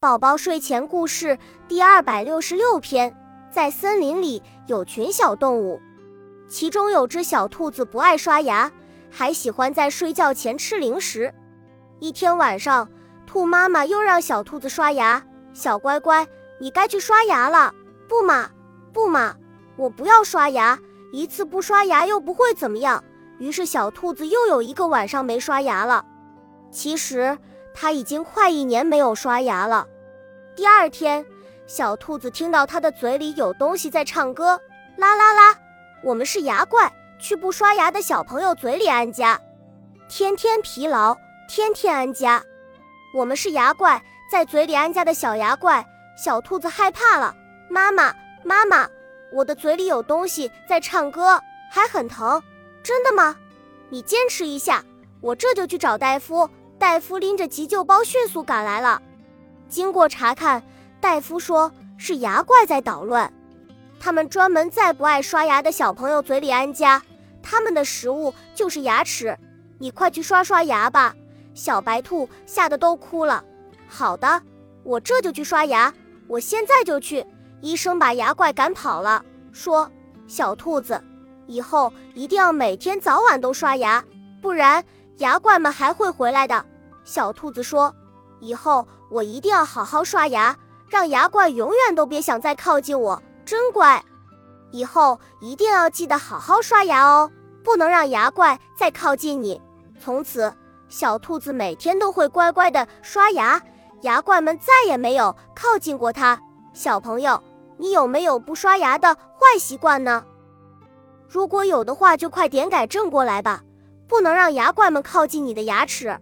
宝宝睡前故事第二百六十六篇：在森林里有群小动物，其中有只小兔子不爱刷牙，还喜欢在睡觉前吃零食。一天晚上，兔妈妈又让小兔子刷牙：“小乖乖，你该去刷牙了。”“不嘛，不嘛，我不要刷牙，一次不刷牙又不会怎么样。”于是小兔子又有一个晚上没刷牙了。其实。他已经快一年没有刷牙了。第二天，小兔子听到它的嘴里有东西在唱歌，啦啦啦！我们是牙怪，去不刷牙的小朋友嘴里安家，天天疲劳，天天安家。我们是牙怪，在嘴里安家的小牙怪。小兔子害怕了，妈妈，妈妈，我的嘴里有东西在唱歌，还很疼，真的吗？你坚持一下，我这就去找大夫。大夫拎着急救包迅速赶来了。经过查看，大夫说是牙怪在捣乱。他们专门在不爱刷牙的小朋友嘴里安家，他们的食物就是牙齿。你快去刷刷牙吧！小白兔吓得都哭了。好的，我这就去刷牙，我现在就去。医生把牙怪赶跑了，说：“小兔子，以后一定要每天早晚都刷牙，不然牙怪们还会回来的。”小兔子说：“以后我一定要好好刷牙，让牙怪永远都别想再靠近我。真乖，以后一定要记得好好刷牙哦，不能让牙怪再靠近你。”从此，小兔子每天都会乖乖的刷牙，牙怪们再也没有靠近过它。小朋友，你有没有不刷牙的坏习惯呢？如果有的话，就快点改正过来吧，不能让牙怪们靠近你的牙齿。